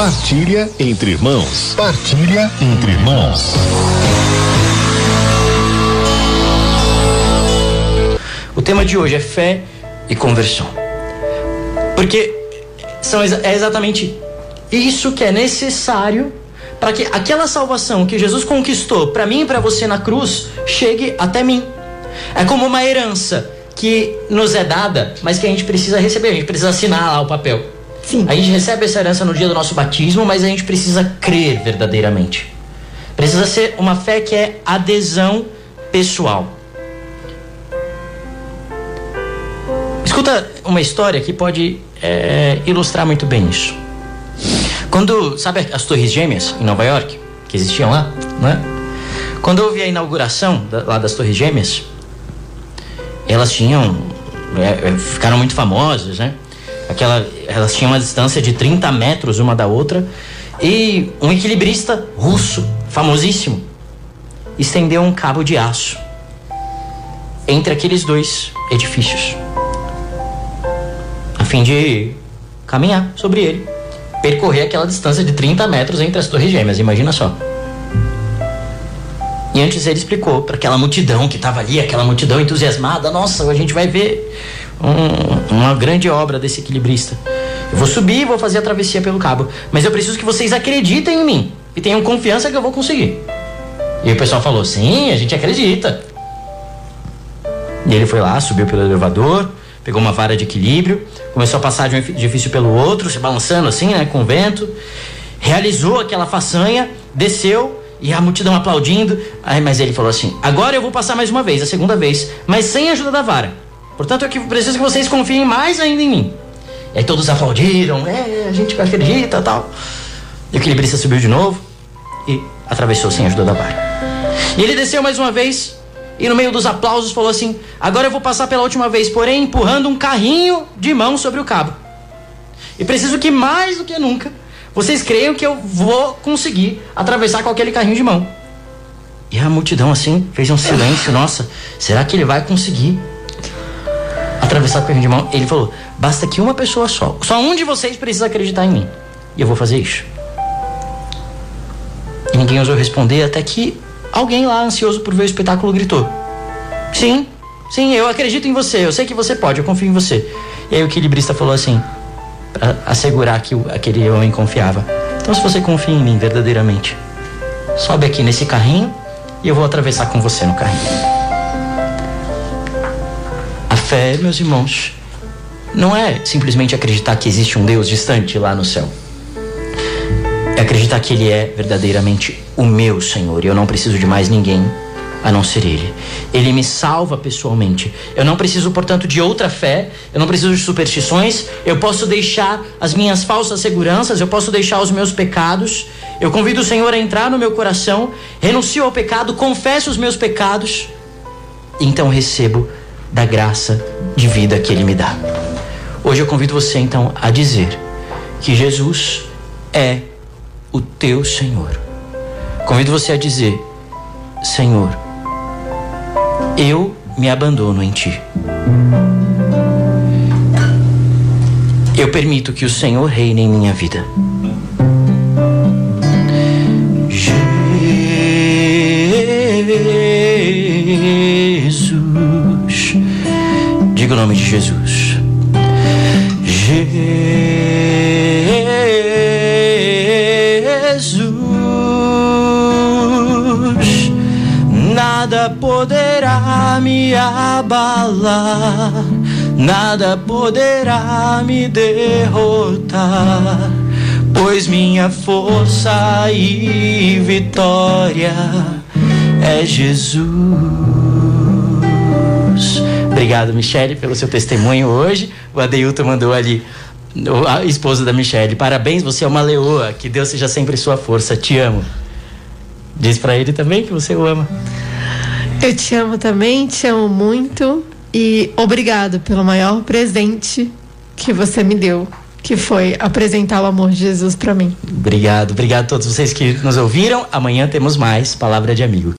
Partilha entre irmãos. Partilha entre irmãos. O tema de hoje é fé e conversão. Porque são, é exatamente isso que é necessário para que aquela salvação que Jesus conquistou para mim e para você na cruz chegue até mim. É como uma herança que nos é dada, mas que a gente precisa receber, a gente precisa assinar lá o papel. Sim. A gente recebe essa herança no dia do nosso batismo, mas a gente precisa crer verdadeiramente. Precisa ser uma fé que é adesão pessoal. Escuta uma história que pode é, ilustrar muito bem isso. Quando, sabe as Torres Gêmeas em Nova York, que existiam lá, né? Quando houve a inauguração da, lá das Torres Gêmeas, elas tinham, é, é ficaram muito famosas, né? Aquela, elas tinham uma distância de 30 metros uma da outra e um equilibrista russo, famosíssimo, estendeu um cabo de aço entre aqueles dois edifícios, a fim de caminhar sobre ele percorrer aquela distância de 30 metros entre as torres gêmeas, imagina só. E antes ele explicou para aquela multidão que estava ali, aquela multidão entusiasmada: nossa, a gente vai ver um, uma grande obra desse equilibrista. Eu vou subir e vou fazer a travessia pelo cabo, mas eu preciso que vocês acreditem em mim e tenham confiança que eu vou conseguir. E o pessoal falou: sim, a gente acredita. E ele foi lá, subiu pelo elevador, pegou uma vara de equilíbrio, começou a passar de um edifício pelo outro, se balançando assim, né, com o vento, realizou aquela façanha, desceu e a multidão aplaudindo. Aí, mas ele falou assim: agora eu vou passar mais uma vez, a segunda vez, mas sem a ajuda da vara. Portanto, eu preciso que vocês confiem mais ainda em mim. E aí todos aplaudiram, é, a gente acredita tal. E o equilibrista subiu de novo e atravessou sem ajuda da vara. E ele desceu mais uma vez, e no meio dos aplausos falou assim: Agora eu vou passar pela última vez, porém empurrando um carrinho de mão sobre o cabo. E preciso que mais do que nunca vocês creiam que eu vou conseguir atravessar com aquele carrinho de mão. E a multidão assim fez um silêncio: Nossa, será que ele vai conseguir atravessar o carrinho de mão? Ele falou: Basta que uma pessoa só, só um de vocês precisa acreditar em mim. E eu vou fazer isso. E ninguém ousou responder até que alguém lá ansioso por ver o espetáculo gritou: Sim, sim, eu acredito em você, eu sei que você pode, eu confio em você. E aí o equilibrista falou assim, para assegurar que aquele homem confiava: Então, se você confia em mim verdadeiramente, sobe aqui nesse carrinho e eu vou atravessar com você no carrinho. Fé, meus irmãos, não é simplesmente acreditar que existe um Deus distante lá no céu é acreditar que Ele é verdadeiramente o meu Senhor e eu não preciso de mais ninguém a não ser Ele. Ele me salva pessoalmente. Eu não preciso, portanto, de outra fé, eu não preciso de superstições, eu posso deixar as minhas falsas seguranças, eu posso deixar os meus pecados. Eu convido o Senhor a entrar no meu coração, renuncio ao pecado, confesso os meus pecados, então recebo da graça de vida que Ele me dá. Hoje eu convido você então a dizer que Jesus é o teu Senhor. Convido você a dizer: Senhor, eu me abandono em ti. Eu permito que o Senhor reine em minha vida. Jesus, nada poderá me abalar, nada poderá me derrotar, pois minha força e vitória é Jesus. Obrigado, Michele, pelo seu testemunho hoje. O Adeilton mandou ali a esposa da Michelle. Parabéns, você é uma leoa. Que Deus seja sempre sua força. Te amo. Diz para ele também que você o ama. Eu te amo também, te amo muito e obrigado pelo maior presente que você me deu, que foi apresentar o amor de Jesus para mim. Obrigado, obrigado a todos vocês que nos ouviram. Amanhã temos mais Palavra de Amigo.